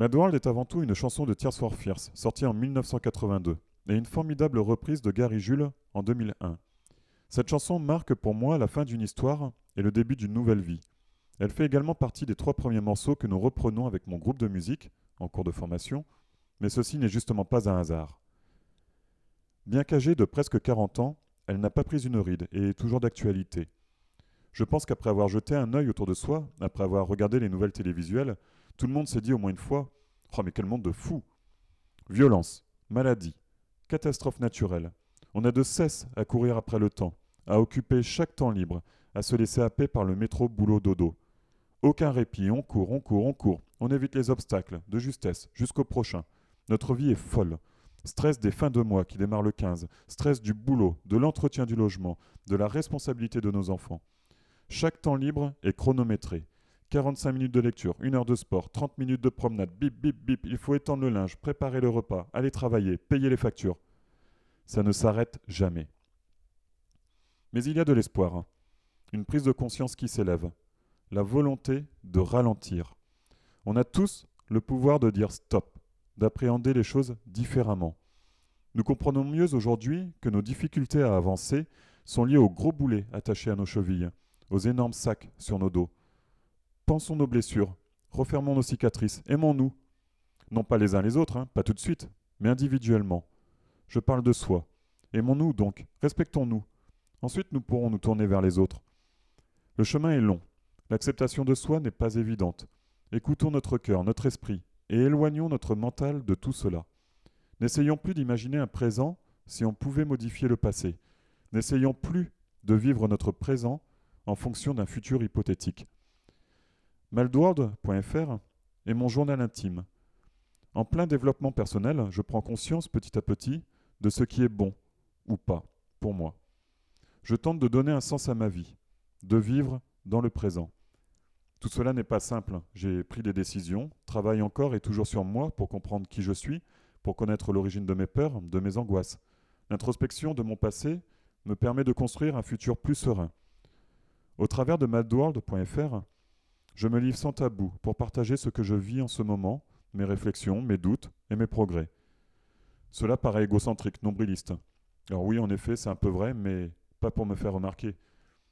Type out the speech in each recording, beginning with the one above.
Mad World est avant tout une chanson de Tears for Fears, sortie en 1982, et une formidable reprise de Gary Jules en 2001. Cette chanson marque pour moi la fin d'une histoire et le début d'une nouvelle vie. Elle fait également partie des trois premiers morceaux que nous reprenons avec mon groupe de musique, en cours de formation, mais ceci n'est justement pas un hasard. Bien qu'âgée de presque 40 ans, elle n'a pas pris une ride et est toujours d'actualité. Je pense qu'après avoir jeté un œil autour de soi, après avoir regardé les nouvelles télévisuelles, tout le monde s'est dit au moins une fois Oh, mais quel monde de fou Violence, maladie, catastrophe naturelle. On a de cesse à courir après le temps, à occuper chaque temps libre, à se laisser happer par le métro boulot dodo. Aucun répit, on court, on court, on court, on évite les obstacles, de justesse, jusqu'au prochain. Notre vie est folle. Stress des fins de mois qui démarrent le 15, stress du boulot, de l'entretien du logement, de la responsabilité de nos enfants. Chaque temps libre est chronométré. 45 minutes de lecture, 1 heure de sport, 30 minutes de promenade, bip bip bip, il faut étendre le linge, préparer le repas, aller travailler, payer les factures. Ça ne s'arrête jamais. Mais il y a de l'espoir, une prise de conscience qui s'élève, la volonté de ralentir. On a tous le pouvoir de dire stop, d'appréhender les choses différemment. Nous comprenons mieux aujourd'hui que nos difficultés à avancer sont liées aux gros boulets attachés à nos chevilles, aux énormes sacs sur nos dos. Pensons nos blessures, refermons nos cicatrices, aimons-nous. Non pas les uns les autres, hein, pas tout de suite, mais individuellement. Je parle de soi. Aimons-nous donc, respectons-nous. Ensuite nous pourrons nous tourner vers les autres. Le chemin est long. L'acceptation de soi n'est pas évidente. Écoutons notre cœur, notre esprit, et éloignons notre mental de tout cela. N'essayons plus d'imaginer un présent si on pouvait modifier le passé. N'essayons plus de vivre notre présent en fonction d'un futur hypothétique. Maldward.fr est mon journal intime. En plein développement personnel, je prends conscience petit à petit de ce qui est bon ou pas pour moi. Je tente de donner un sens à ma vie, de vivre dans le présent. Tout cela n'est pas simple. J'ai pris des décisions, travaille encore et toujours sur moi pour comprendre qui je suis, pour connaître l'origine de mes peurs, de mes angoisses. L'introspection de mon passé me permet de construire un futur plus serein. Au travers de madworld.fr, je me livre sans tabou pour partager ce que je vis en ce moment, mes réflexions, mes doutes et mes progrès. Cela paraît égocentrique, nombriliste. Alors oui, en effet, c'est un peu vrai, mais pas pour me faire remarquer.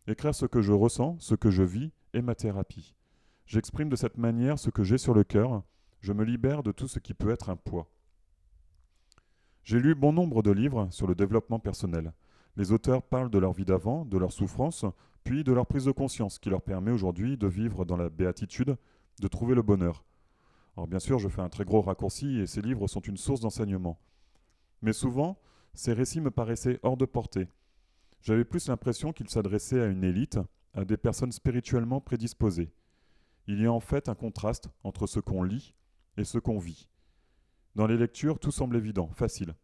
Écrire ce que je ressens, ce que je vis, est ma thérapie. J'exprime de cette manière ce que j'ai sur le cœur, je me libère de tout ce qui peut être un poids. J'ai lu bon nombre de livres sur le développement personnel. Les auteurs parlent de leur vie d'avant, de leurs souffrances, puis de leur prise de conscience qui leur permet aujourd'hui de vivre dans la béatitude, de trouver le bonheur. Alors bien sûr, je fais un très gros raccourci et ces livres sont une source d'enseignement. Mais souvent, ces récits me paraissaient hors de portée. J'avais plus l'impression qu'ils s'adressaient à une élite, à des personnes spirituellement prédisposées. Il y a en fait un contraste entre ce qu'on lit et ce qu'on vit. Dans les lectures, tout semble évident, facile.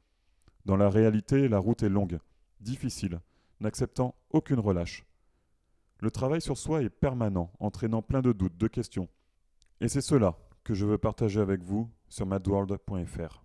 Dans la réalité, la route est longue, difficile, n'acceptant aucune relâche. Le travail sur soi est permanent, entraînant plein de doutes, de questions. Et c'est cela que je veux partager avec vous sur madworld.fr.